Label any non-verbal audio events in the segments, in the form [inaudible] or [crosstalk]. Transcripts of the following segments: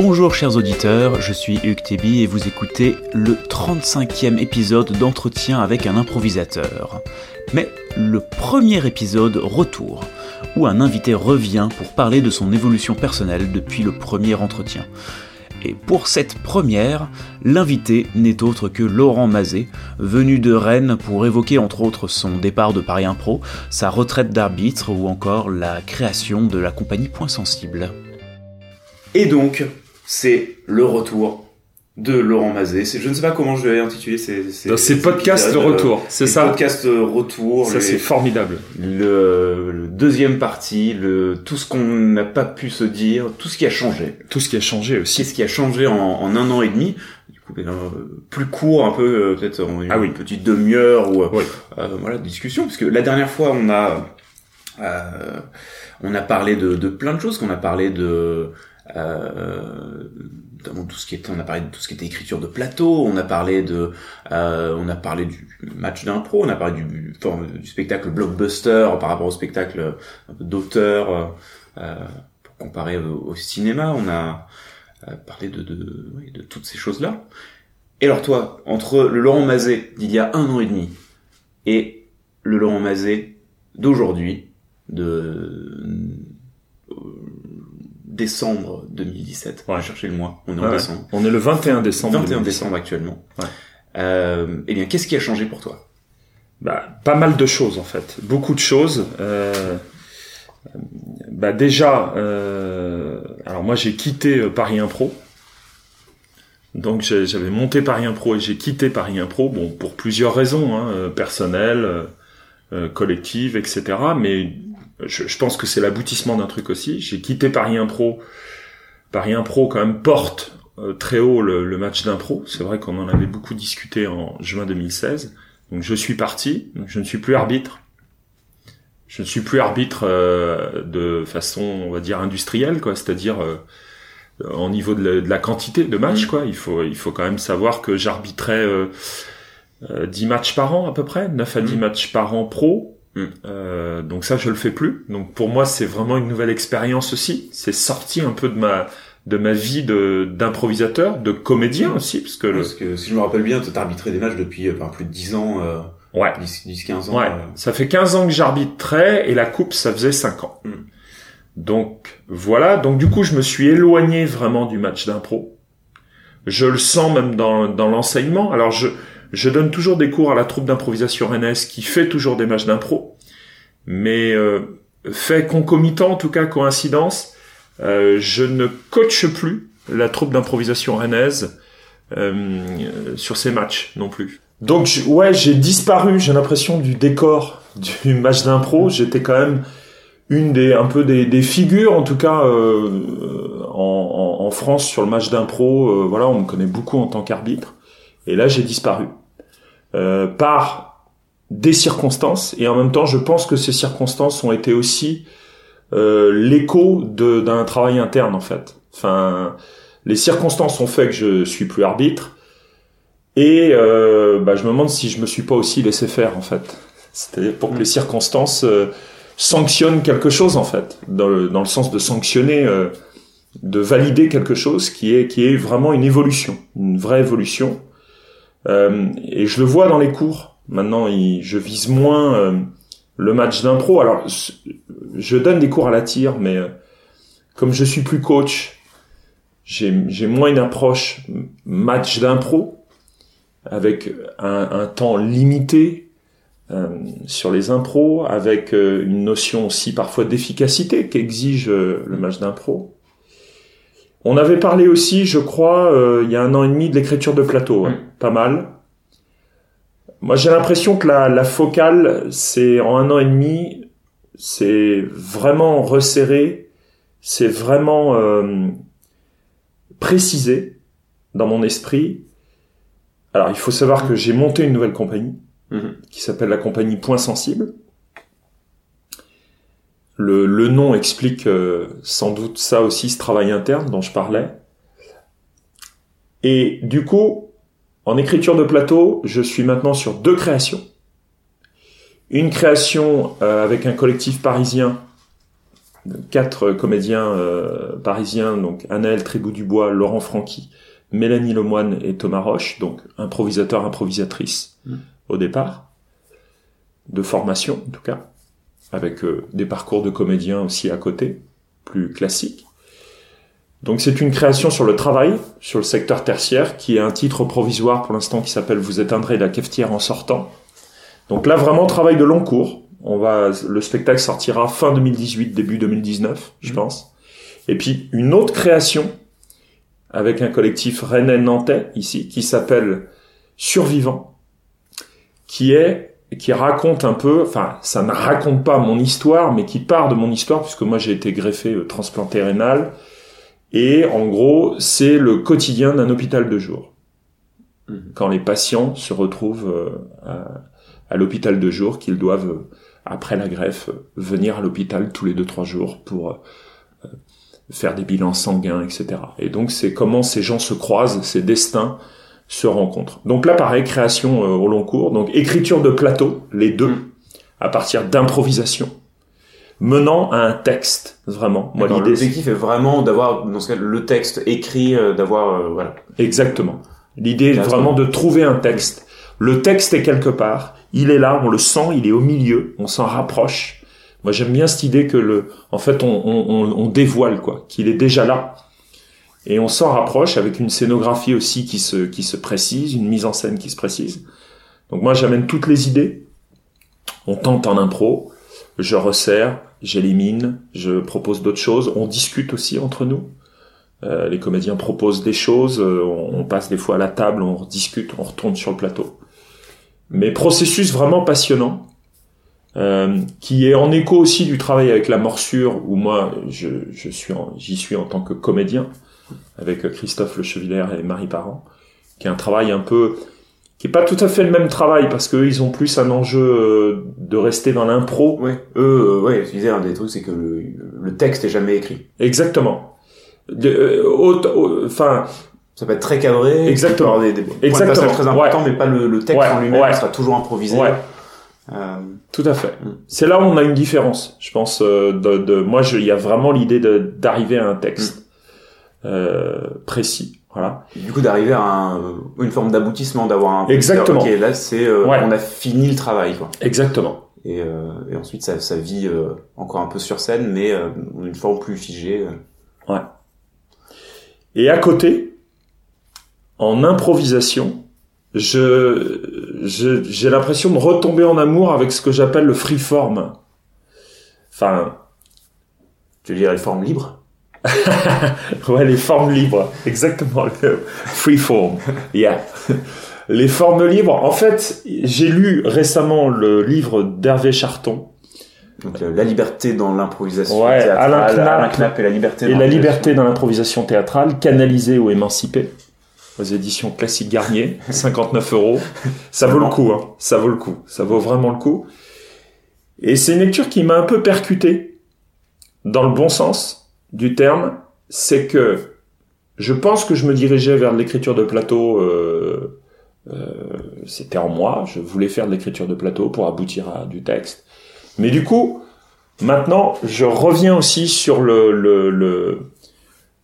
Bonjour chers auditeurs, je suis Hugues Tébi et vous écoutez le 35e épisode d'entretien avec un improvisateur. Mais le premier épisode retour, où un invité revient pour parler de son évolution personnelle depuis le premier entretien. Et pour cette première, l'invité n'est autre que Laurent Mazet, venu de Rennes pour évoquer entre autres son départ de Paris Impro, sa retraite d'arbitre ou encore la création de la compagnie Point Sensible. Et donc, c'est le retour de Laurent Mazet. C'est- Je ne sais pas comment je vais intituler ces, ces, ces podcast épisodes. retour, c'est ça Podcast retour. Ça c'est formidable. le, le deuxième partie, le, tout ce qu'on n'a pas pu se dire, tout ce qui a changé. Tout ce qui a changé aussi. Qu'est-ce qui a changé en, en un an et demi? Du coup, euh, plus court, un peu, euh, peut-être en une Ah oui. petite demi-heure ou euh, Oui. euh, voilà, discussion. Parce que la dernière fois, on a euh, on a parlé de, de plein de choses. Qu'on a parlé de euh, notamment tout ce qui était, on a parlé de tout ce qui était écriture de plateau. On a parlé de, euh, on a parlé du match d'impro. On a parlé du, spectacle blockbuster par rapport au spectacle peu d'auteur. euh, euh, pour comparer au, cinéma, on a euh, parlé de, de, de toutes ces choses-là. Et alors toi, entre le Laurent Mazet d'il y a un an et demi et le Laurent Mazet d'aujourd'hui, de euh, décembre 2017, on va Ouais. chercher le mois, on est en Ouais, décembre, On est le 21 décembre. 21 2017. décembre actuellement. Ouais. Euh, eh bien, qu'est-ce qui a changé pour toi? Bah, pas mal de choses en fait, beaucoup de choses. Euh, bah déjà, euh, alors moi j'ai quitté euh, Paris Impro. Donc j'avais monté Paris Impro et j'ai quitté Paris Impro, bon pour plusieurs raisons, hein, euh, personnelles, euh, euh, collectives, etc. Mais je, je pense que c'est l'aboutissement d'un truc aussi. J'ai quitté Paris Impro. Paris Impro quand même porte euh, très haut le, le match d'impro. C'est vrai qu'on en avait beaucoup discuté en juin 2016. Donc je suis parti, donc je ne suis plus arbitre. Je ne suis plus arbitre euh, de façon, on va dire, industrielle, quoi. C'est-à-dire euh, en niveau de la, de la quantité de matchs, Mm. quoi. Il faut, il faut quand même savoir que j'arbitrais euh, euh, 10 matchs par an à peu près, 9 à 10 Mm. matchs par an pro. Mm. Euh, donc ça, je le fais plus. Donc pour moi, c'est vraiment une nouvelle expérience aussi. C'est sorti un peu de ma de ma vie de d'improvisateur, de comédien aussi, parce que le, Parce que si je me rappelle bien, tu as arbitré des matchs depuis enfin, plus de 10 ans, euh, ouais, 10-15 ans. Ouais, euh. ça fait 15 ans que j'arbitrais et la coupe ça faisait 5 ans. Mm. Donc voilà, donc du coup je me suis éloigné vraiment du match d'impro. Je le sens même dans, dans l'enseignement. Alors je, je donne toujours des cours à la troupe d'improvisation rennaise qui fait toujours des matchs d'impro, mais euh, fait concomitant, en tout cas coïncidence, euh, je ne coache plus la troupe d'improvisation rennaise euh, sur ces matchs non plus. Donc je- ouais, j'ai disparu, j'ai l'impression du décor du match d'impro. J'étais quand même une des un peu des, figures en tout cas en, France sur le match d'impro. Voilà, on me connaît beaucoup en tant qu'arbitre. Et là, j'ai disparu euh, par des circonstances. Et en même temps, je pense que ces circonstances ont été aussi euh, l'écho d'un travail interne en fait. Enfin, les circonstances ont fait que je suis plus arbitre. Et euh, bah, je me demande si je me suis pas aussi laissé faire en fait. C'est-à-dire pour que les circonstances euh, sanctionnent quelque chose en fait, dans le, dans le sens de sanctionner, de valider quelque chose qui est qui est vraiment une évolution, une vraie évolution. Euh, et je le vois dans les cours. Maintenant, je vise moins euh, le match d'impro. Alors, je donne des cours à la tire, mais euh, comme je suis plus coach, j'ai moins une approche match d'impro avec un, temps limité sur les impros, avec une notion aussi parfois d'efficacité qu'exige le match d'impro. On avait parlé aussi, je crois, euh, il y a un an et demi de l'écriture de plateau, hein, pas mal. Moi, j'ai l'impression que la, la focale, c'est en un an et demi, c'est vraiment resserré, c'est vraiment euh, précisé dans mon esprit. Alors, il faut savoir que j'ai monté une nouvelle compagnie Mhm. qui s'appelle la compagnie Point Sensible. Le, le nom explique euh, sans doute ça aussi, ce travail interne dont je parlais. Et du coup, en écriture de plateau, je suis maintenant sur deux créations. Une création euh, avec un collectif parisien quatre comédiens euh, parisiens, donc Anaël Trébou-Dubois, Laurent Franqui, Mélanie Lemoine et Thomas Roche, donc improvisateur, improvisatrice Mm. au départ, de formation en tout cas, avec euh, des parcours de comédiens aussi à côté, plus classiques. Donc c'est une création sur le travail, sur le secteur tertiaire, qui est un titre provisoire pour l'instant qui s'appelle Vous éteindrez la cafetière en sortant. Donc là vraiment travail de long cours. On va, le spectacle sortira fin 2018, début 2019, je Mhm. pense. Et puis une autre création avec un collectif rennais nantais ici qui s'appelle Survivant, qui est qui raconte un peu, enfin ça ne raconte pas mon histoire, mais qui part de mon histoire puisque moi j'ai été greffé euh, transplanté rénal et en gros c'est le quotidien d'un hôpital de jour. Mhm. Quand les patients se retrouvent euh, à, à l'hôpital de jour, qu'ils doivent euh, après la greffe venir à l'hôpital tous les deux trois jours pour faire des bilans sanguins, etc. Et donc c'est comment ces gens se croisent, ces destins se rencontrent. Donc là, pareil, création euh, au long cours, donc écriture de plateau, les deux, Mm. à partir d'improvisation, menant à un texte, vraiment. Moi, l'idée, L'objectif est vraiment d'avoir, dans ce cas, le texte écrit, euh, d'avoir, euh, voilà. exactement. L'idée est vraiment de trouver un texte. Le texte est quelque part, il est là, on le sent, il est au milieu, on s'en rapproche. Moi, j'aime bien cette idée que le, en fait, on, on, on- on dévoile quoi, qu'il est déjà là, et on s'en rapproche avec une scénographie aussi qui se qui se précise, une mise en scène qui se précise. Donc moi, j'amène toutes les idées. On tente en impro, je resserre, j'élimine, je propose d'autres choses. On discute aussi entre nous. Euh, les comédiens proposent des choses, euh, on, on passe des fois à la table, on discute, on retourne sur le plateau. Mais processus vraiment passionnant, euh, qui est en écho aussi du travail avec la morsure, où moi je, je suis, j'y suis en tant que comédien avec Christophe Le Chevillère et Marie Parent, qui est un travail un peu qui est pas tout à fait le même travail parce qu'eux ils ont plus un enjeu euh, de rester dans l'impro. Ouais. Eux, euh, ouais, je disais, un des trucs, c'est que le, le texte est jamais écrit. Exactement. De- euh, Enfin, Ça peut être très cadré. Exactement. Des, des Exactement. très importants, mais pas le, le texte Ouais, en lui-même ouais. sera toujours improvisé. ouais. Euh, Tout à fait. Mm. C'est là où on a une différence, je pense. euh, De, de moi, il y a vraiment l'idée d'arriver à un texte euh, précis. Voilà. du coup, d'arriver à un, euh, une forme d'aboutissement, d'avoir un. Exactement. Ok, là, c'est, euh, Ouais. on a fini le travail, quoi. Exactement. Et, euh, et ensuite, ça, ça vit euh, encore un peu sur scène, mais euh, une forme plus figée. euh. Et à côté, en improvisation, je j'ai l'impression de retomber en amour avec ce que j'appelle le freeform. Enfin, Tu veux dire les formes libres? [laughs] Ouais, les formes libres. Exactement. Le freeform. Yeah. Les formes libres. En fait, j'ai lu récemment le livre d'Hervé Charton Donc la, la liberté dans l'improvisation Ouais, théâtrale, Alain Knapp. Knapp et la liberté et dans la l'improvisation. liberté dans l'improvisation théâtrale, canalisée ou émancipée, aux éditions Classique Garnier, [laughs] 59 euros. Ça vaut le coup, hein. Ça vaut le coup. Ça vaut vraiment le coup. Et c'est une lecture qui m'a un peu percuté, dans le bon sens du terme. C'est que je pense que je me dirigeais vers l'écriture de plateau. Euh, euh, C'était en moi. Je voulais faire de l'écriture de plateau pour aboutir à du texte. Mais du coup, maintenant, je reviens aussi sur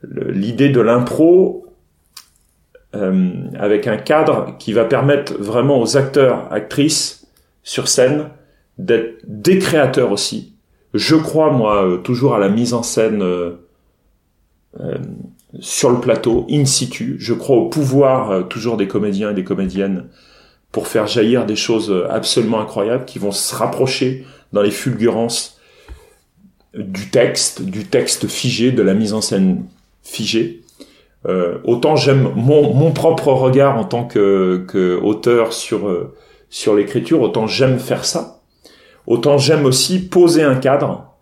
l'idée de l'impro euh, avec un cadre qui va permettre vraiment aux acteurs, actrices sur scène d'être des créateurs aussi. Je crois moi euh, toujours à la mise en scène euh, euh, sur le plateau, in situ. Je crois au pouvoir toujours des comédiens et des comédiennes pour faire jaillir des choses absolument incroyables qui vont se rapprocher dans les fulgurances du texte, du texte figé, de la mise en scène figée. Autant j'aime mon, propre regard en tant que, que auteur sur sur l'écriture, autant j'aime faire ça. Autant j'aime aussi poser un cadre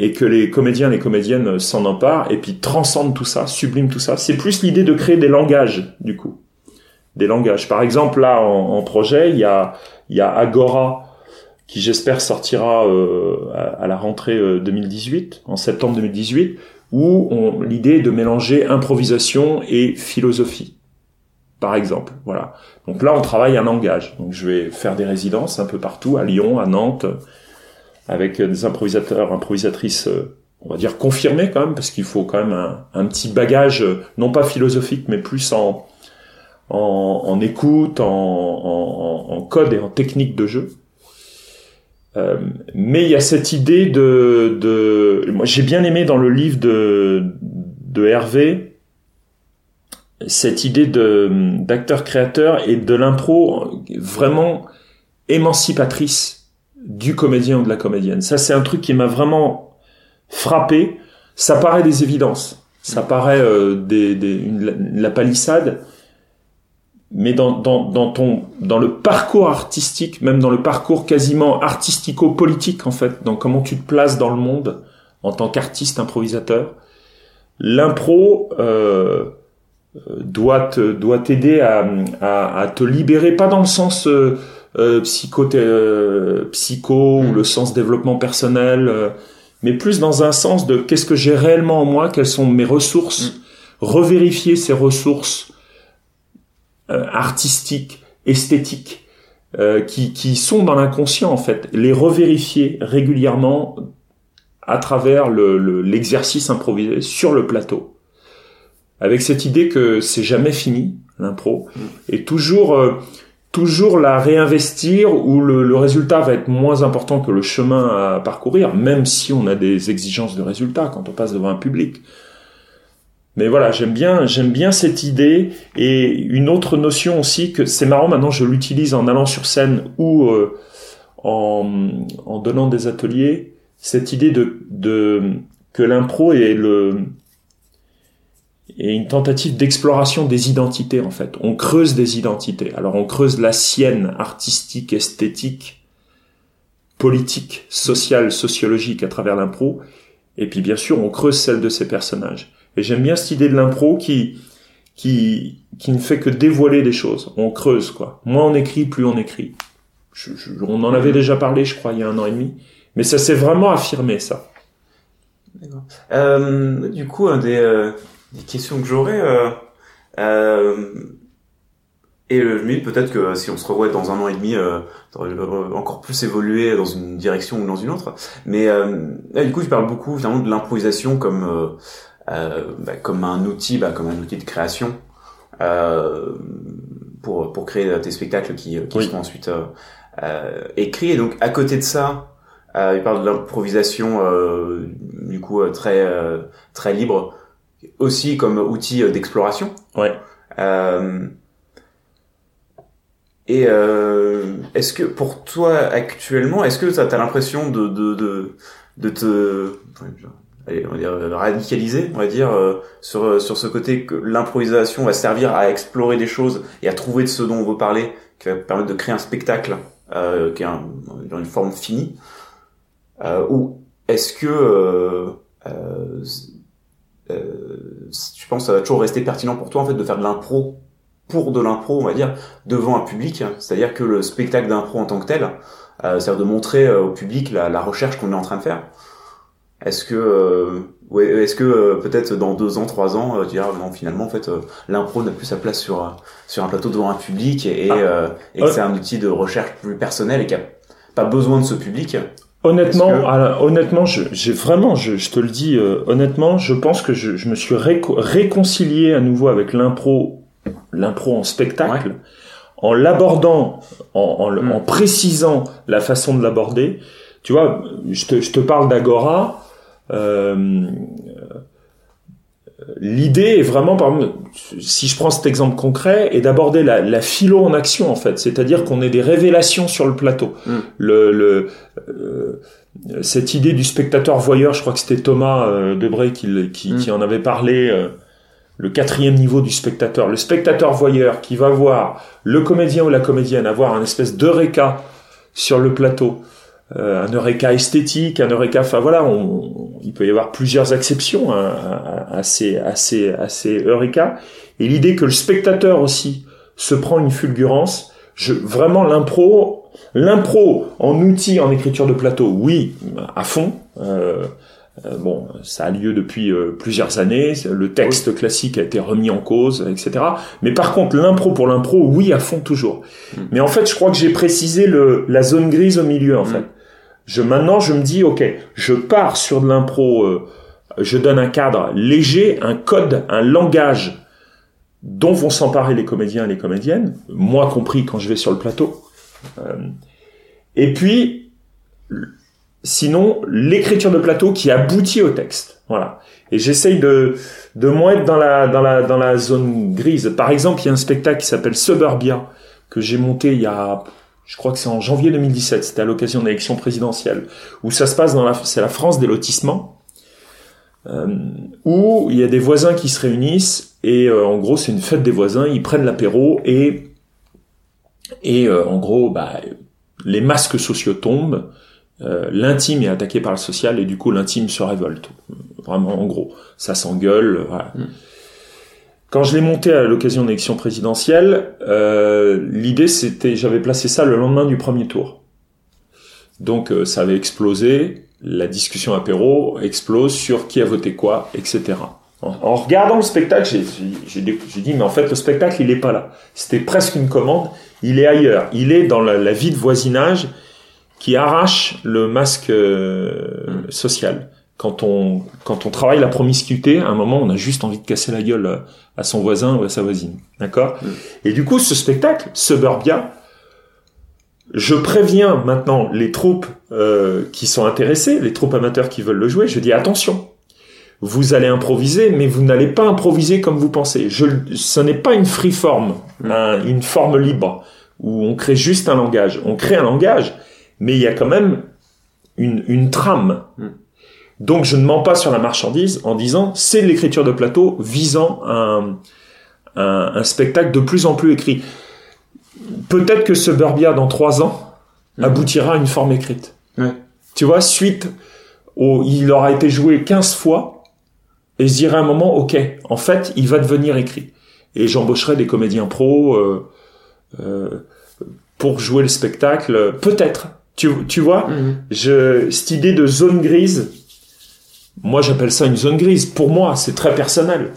et que les comédiens et les comédiennes s'en emparent et puis transcendent tout ça, subliment tout ça. C'est plus l'idée de créer des langages du coup, des langages. Par exemple là en, projet, il y a y a Agora qui j'espère sortira euh, à, la rentrée euh, 2018, en septembre 2018, où l'idée est de mélanger improvisation et philosophie, par exemple. Voilà. Donc là, on travaille un langage. Donc je vais faire des résidences un peu partout, à Lyon, à Nantes, avec des improvisateurs, improvisatrices euh, on va dire confirmé quand même, parce qu'il faut quand même un, petit bagage, euh, non pas philosophique, mais plus en, en, écoute, en, en, code et en technique de jeu. Euh, mais il y a cette idée de, de moi j'ai bien aimé dans le livre de Hervé cette idée de d'acteur créateur et de l'impro vraiment émancipatrice du comédien ou de la comédienne. Ça c'est un truc qui m'a vraiment frappé. Ça paraît des évidences, ça paraît euh, des, des une, la palissade, mais dans, dans, dans, ton, dans le parcours artistique, même dans le parcours quasiment artistico-politique en fait, dans comment tu te places dans le monde en tant qu'artiste improvisateur, l'impro euh, doit doit t'aider à, à, à, te libérer, pas dans le sens euh, euh psycho euh, psycho ou mm. le sens développement personnel, euh, mais plus dans un sens de qu'est-ce que j'ai réellement en moi, quelles sont mes ressources, mm. revérifier ces ressources euh, artistiques, esthétiques, euh, qui, qui sont dans l'inconscient en fait, les revérifier régulièrement à travers l'exercice le, improvisé sur le plateau, avec cette idée que c'est jamais fini l'impro et toujours euh, toujours la réinvestir où le, le, résultat va être moins important que le chemin à parcourir, même si on a des exigences de résultat quand on passe devant un public. Mais voilà, j'aime bien, j'aime bien cette idée et une autre notion aussi que c'est marrant maintenant je l'utilise en allant sur scène ou euh, en, en, donnant des ateliers, cette idée de, de que l'impro est le est une tentative d'exploration des identités en fait. On creuse des identités. Alors on creuse la sienne artistique, esthétique, politique, sociale, sociologique à travers l'impro et puis bien sûr on creuse celle de ses personnages. Et j'aime bien cette idée de l'impro qui, qui, qui ne fait que dévoiler des choses. On creuse, quoi. Moins on écrit, plus on écrit. on en avait déjà parlé, je crois, il y a un an et demi. Mais ça s'est vraiment affirmé, ça. Euh, du coup, un des, euh, des questions que j'aurais, euh, euh, et je me dis peut-être que si on se revoit dans un an et demi, euh, encore plus évoluer dans une direction ou dans une autre. Mais du coup, tu parles beaucoup finalement de l'improvisation comme euh, bah, comme un outil, bah, comme un outil de création euh, pour pour créer tes spectacles qui qui seront ensuite euh, écrits. Et donc à côté de ça, il parle de l'improvisation du coup très très libre aussi comme outil d'exploration. Ouais. Euh, et euh, est-ce que pour toi actuellement, est-ce que tu as, l'impression de, de, de, de te on va dire, radicalisé, on va dire, euh, sur, euh, sur ce côté que l'improvisation va servir à explorer des choses et à trouver de ce dont on veut parler, qui va permettre de créer un spectacle euh, qui est dans une forme finie, euh, ou est-ce que euh, euh, tu penses que ça va toujours rester pertinent pour toi en fait de faire de l'impro pour de l'impro, on va dire, devant un public, c'est-à-dire que le spectacle d'impro en tant que tel, c'est-à-dire de montrer au public la, la recherche qu'on est en train de faire, est-ce que, euh, ouais, est-ce que euh, peut-être dans deux ans, trois ans, euh, tu diras non finalement en fait euh, l'impro n'a plus sa place sur sur un plateau devant un public et, ah. et que c'est un outil de recherche plus personnel et qui a pas besoin de ce public. Honnêtement, honnêtement, j'ai vraiment, je, je, te le dis honnêtement, je pense que je, je me suis réconcilié à nouveau avec l'impro, l'impro en spectacle, en l'abordant, en, en, en, précisant la façon de l'aborder. Tu vois, je te, je te parle d'Agora. Euh, L'idée est vraiment, par exemple, si je prends cet exemple concret, est d'aborder la, la, philo en action en fait, c'est-à-dire qu'on ait des révélations sur le plateau. Mm. Le, le euh, cette idée du spectateur voyeur, je crois que c'était Thomas euh, Debray qui, qui, mm. qui, en avait parlé. Euh, le quatrième niveau du spectateur, le spectateur voyeur qui va voir le comédien ou la comédienne avoir un espèce d'eureka sur le plateau euh, un eureka esthétique, un eureka, enfin voilà, on, il peut y avoir plusieurs exceptions à, à, à, ces, à, ces, à ces eureka. Et l'idée que le spectateur aussi se prend une fulgurance, je, vraiment l'impro, l'impro en outil en écriture de plateau, oui, à fond. Euh, euh bon, ça a lieu depuis euh, plusieurs années. Le texte classique a été remis en cause, etc. Mais par contre, l'impro pour l'impro, oui, à fond toujours. Mm. Mais en fait, je crois que j'ai précisé le, la zone grise au milieu, en mm. fait. Je maintenant je me dis ok, je pars sur de l'impro, euh, je donne un cadre léger, un code, un langage dont vont s'emparer les comédiens et les comédiennes, moi compris quand je vais sur le plateau. Euh, et puis sinon l'écriture de plateau qui aboutit au texte. Voilà. Et j'essaye de de moins être dans la dans la dans la zone grise. Par exemple, il y a un spectacle qui s'appelle Suburbia que j'ai monté il y a je crois que c'est en janvier 2017, c'était à l'occasion de l'élection présidentielle, où ça se passe dans la, c'est la France des lotissements, euh, où il y a des voisins qui se réunissent et euh, en gros c'est une fête des voisins, ils prennent l'apéro et et euh, en gros bah, les masques sociaux tombent, euh, l'intime est attaqué par le social et du coup l'intime se révolte, vraiment en gros, ça s'engueule, voilà. Mm. Quand je l'ai monté à l'occasion de l'élection présidentielle, euh, l'idée c'était, j'avais placé ça le lendemain du premier tour. Donc euh, ça avait explosé, la discussion apéro explose sur qui a voté quoi, etc. En, regardant le spectacle, j'ai dit mais en fait le spectacle il est pas là. C'était presque une commande, il est ailleurs, il est dans la, vie de voisinage qui arrache le masque euh, social quand on quand on travaille la promiscuité, à un moment, on a juste envie de casser la gueule à, son voisin ou à sa voisine, d'accord mm. Et du coup, ce spectacle, Suburbia, je préviens maintenant les troupes euh, qui sont intéressées, les troupes amateurs qui veulent le jouer. Je dis attention, vous allez improviser, mais vous n'allez pas improviser comme vous pensez. Je, ce n'est pas une free form, mm. une forme libre où on crée juste un langage. On crée un langage, mais il y a quand même une, une trame. Mm. Donc je ne mens pas sur la marchandise en disant c'est l'écriture de plateau visant un, un, spectacle de plus en plus écrit. Peut-être que ce Burbia dans trois ans mhm. aboutira à une forme écrite. Tu vois, suite au, il aura été joué 15 fois et je dirais à un moment, ok, en fait, il va devenir écrit. Et j'embaucherai des comédiens pros euh, pour jouer le spectacle, peut-être. Tu, tu vois, mhm. je, cette idée de zone grise, moi, j'appelle ça une zone grise. Pour moi, c'est très personnel.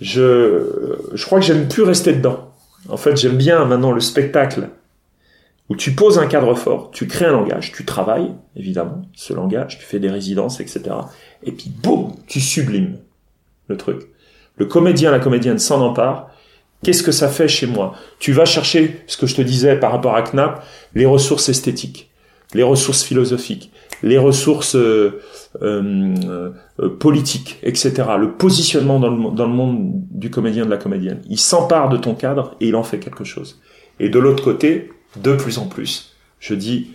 Je, je crois que j'aime plus rester dedans. En fait, j'aime bien maintenant le spectacle où tu poses un cadre fort, tu crées un langage, tu travailles, évidemment, ce langage, tu fais des résidences, etc. Et puis, boum, tu sublimes le truc. Le comédien, la comédienne s'en empare. Qu'est-ce que ça fait chez moi? Tu vas chercher, ce que je te disais par rapport à Knapp, les ressources esthétiques, les ressources philosophiques, les ressources euh, euh, euh, politique, etc. Le positionnement dans le, dans le monde du comédien, de la comédienne. Il s'empare de ton cadre et il en fait quelque chose. Et de l'autre côté, de plus en plus, je dis,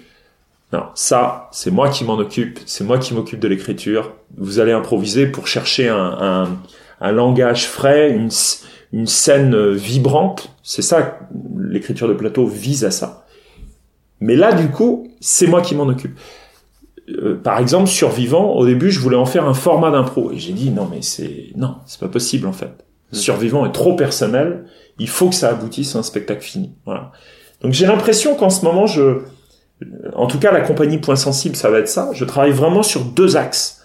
non, ça, c'est moi qui m'en occupe, c'est moi qui m'occupe de l'écriture. Vous allez improviser pour chercher un, un, un langage frais, une, une scène vibrante. C'est ça, l'écriture de plateau vise à ça. Mais là, du coup, c'est moi qui m'en occupe. Euh, par exemple, Survivant, au début, je voulais en faire un format d'impro. Et j'ai dit, non, mais c'est, non, c'est pas possible, en fait. Mm. Survivant est trop personnel. Il faut que ça aboutisse à un spectacle fini. Voilà. Donc j'ai l'impression qu'en ce moment, je, en tout cas, la compagnie Point Sensible, ça va être ça. Je travaille vraiment sur deux axes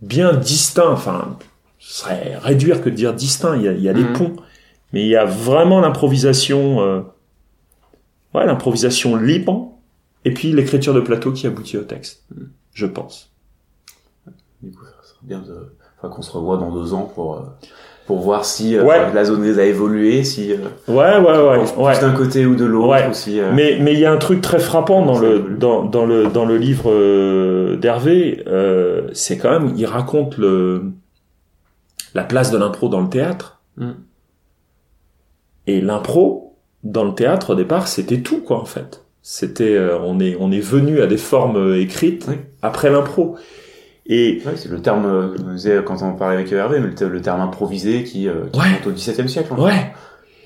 bien distincts. Enfin, ce serait réduire que de dire distinct. Il y a, il y a des mm. ponts, mais il y a vraiment l'improvisation, euh, ouais, l'improvisation libre et puis l'écriture de plateau qui aboutit au texte, je pense. Du coup, ça serait bien de... enfin, qu'on se revoie dans deux ans pour euh, pour voir si euh, la zone a évolué, si euh, ouais ouais ouais, plus d'un côté ou de l'autre aussi. Mais mais il y a un truc très frappant dans le dans dans le dans le livre d'Hervé, c'est quand même il raconte le la place de l'impro dans le théâtre. Mm. Et l'impro dans le théâtre au départ, c'était tout quoi en fait. C'était, euh, on est, on est venu à des formes euh, écrites après l'impro. Et c'est le terme, euh, quand on parlait avec Hervé, le, le terme improvisé qui, qui remonte au XVIIe siècle. En ouais.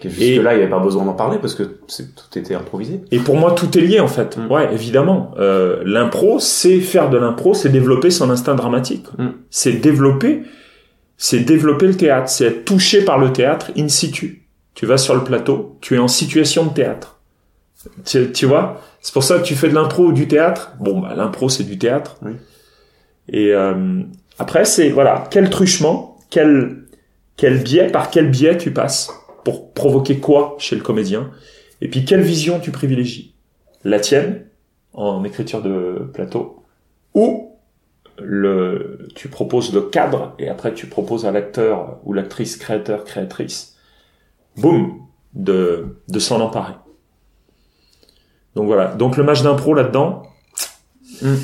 Jusque là, il n'y avait pas besoin d'en parler parce que tout était improvisé. Et pour moi, tout est lié en fait. Mm. Ouais, évidemment. Euh, l'impro, c'est faire de l'impro, c'est développer son instinct dramatique. Mm. C'est développer, c'est développer le théâtre, c'est être touché par le théâtre in situ. Tu vas sur le plateau, tu es en situation de théâtre. Tu, tu vois? C'est pour ça que tu fais de l'impro ou du théâtre. Bon, bah, l'impro, c'est du théâtre. Oui. Et euh, après, c'est, voilà, quel truchement, quel, quel biais, par quel biais tu passes pour provoquer quoi chez le comédien? Et puis, quelle vision tu privilégies? La tienne, en écriture de plateau, ou le, tu proposes le cadre et après tu proposes à l'acteur ou l'actrice, créateur, créatrice, boum, de, de s'en emparer. Donc voilà. Donc le match d'impro là-dedans, Mm.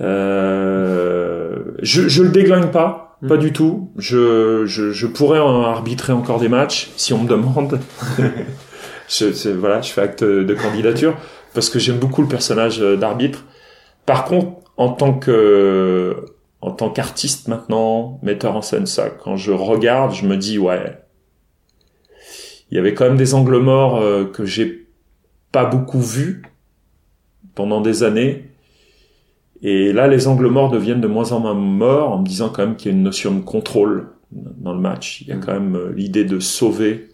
euh, je, je le déglingue pas, Mm. pas du tout. Je, je, je pourrais en arbitrer encore des matchs si on me demande. [laughs] je, voilà, je fais acte de candidature parce que j'aime beaucoup le personnage euh, d'arbitre. Par contre, en tant que en tant qu'artiste maintenant, metteur en scène, ça, quand je regarde, je me dis ouais, il y avait quand même des angles morts euh, que j'ai pas beaucoup vus pendant des années. Et là, les angles morts deviennent de moins en moins morts en me disant quand même qu'il y a une notion de contrôle dans le match. Il y a Mm. quand même euh, l'idée de sauver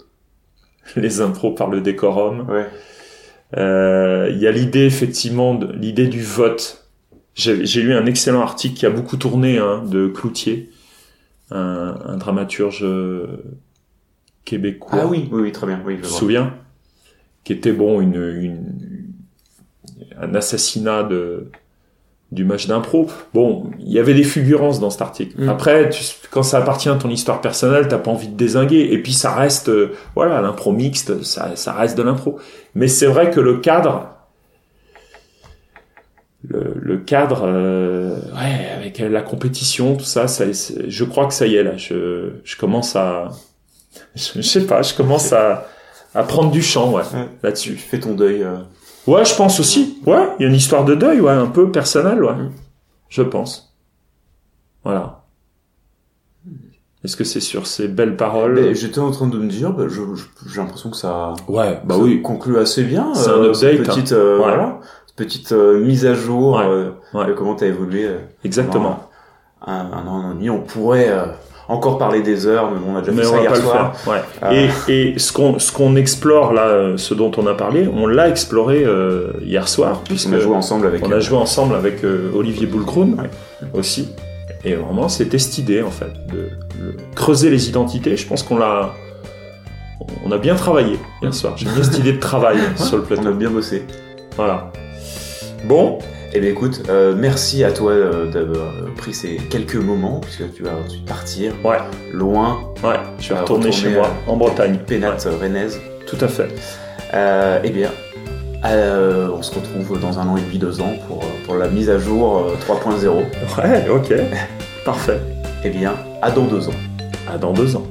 [laughs] les impros par le décorum. Ouais. Euh, il y a l'idée effectivement, de, l'idée du vote. J'ai j'ai lu un excellent article qui a beaucoup tourné hein, de Cloutier, un, un dramaturge euh, québécois. Ah oui, oui, oui, très bien. Oui, je Tu te vois. souviens? Qui était bon une, une un assassinat de du match d'impro. Bon, il y avait des fulgurances dans cet article. Mm. Après, tu- quand ça appartient à ton histoire personnelle, t'as pas envie de désinguer. Et puis ça reste, euh, voilà, l'impro mixte, ça, ça reste de l'impro. Mais c'est vrai que le cadre, le, le cadre, euh, ouais, avec la compétition, tout ça, ça je crois que ça y est là. Je, je commence à, [laughs] je, je sais pas, je commence à, à prendre du champ, ouais, Ouais. là-dessus. Fais ton deuil. euh, Ouais, je pense aussi. Ouais, il y a une histoire de deuil, ouais, un peu personnelle, ouais. Mm. Je pense. Voilà. Est-ce que c'est sur ces belles paroles? Mais J'étais en train de me dire, je- j'ai l'impression que ça, Ouais, bah ça oui. conclut assez bien. C'est un euh, update, petite, euh, Ouais. voilà, petite euh, mise à jour Ouais. euh, Ouais. de comment t'as évolué. euh, Exactement. Un, un an, et demi. On pourrait encore parler des heures, mais on a déjà Mais fait on ça va hier pas le soir. faire. Ouais. Et, et ce qu'on ce qu'on explore là, ce dont on a parlé, on l'a exploré euh, hier soir puisque on a joué ensemble avec. on a joué ensemble avec euh, Olivier Boulcroon aussi. Et vraiment, c'était cette idée en fait de, de creuser les identités. Je pense qu'on l'a on a bien travaillé hier soir. J'ai bien cette idée de travail [laughs] sur le On plateau. a bien bossé. Voilà. Bon, Eh bien écoute, euh, merci à toi euh, d'avoir pris ces quelques moments, puisque tu vas ensuite partir ouais, loin, ouais, je vais Euh, retourner retourner, chez moi en Bretagne. pénate euh, rennaise. Ouais, tout à fait. Euh, eh bien, on se retrouve dans un an et demi, deux ans pour, pour la mise à jour euh, 3.0. Ouais, ok. [laughs] Parfait. Eh bien, à dans deux ans. À dans deux ans.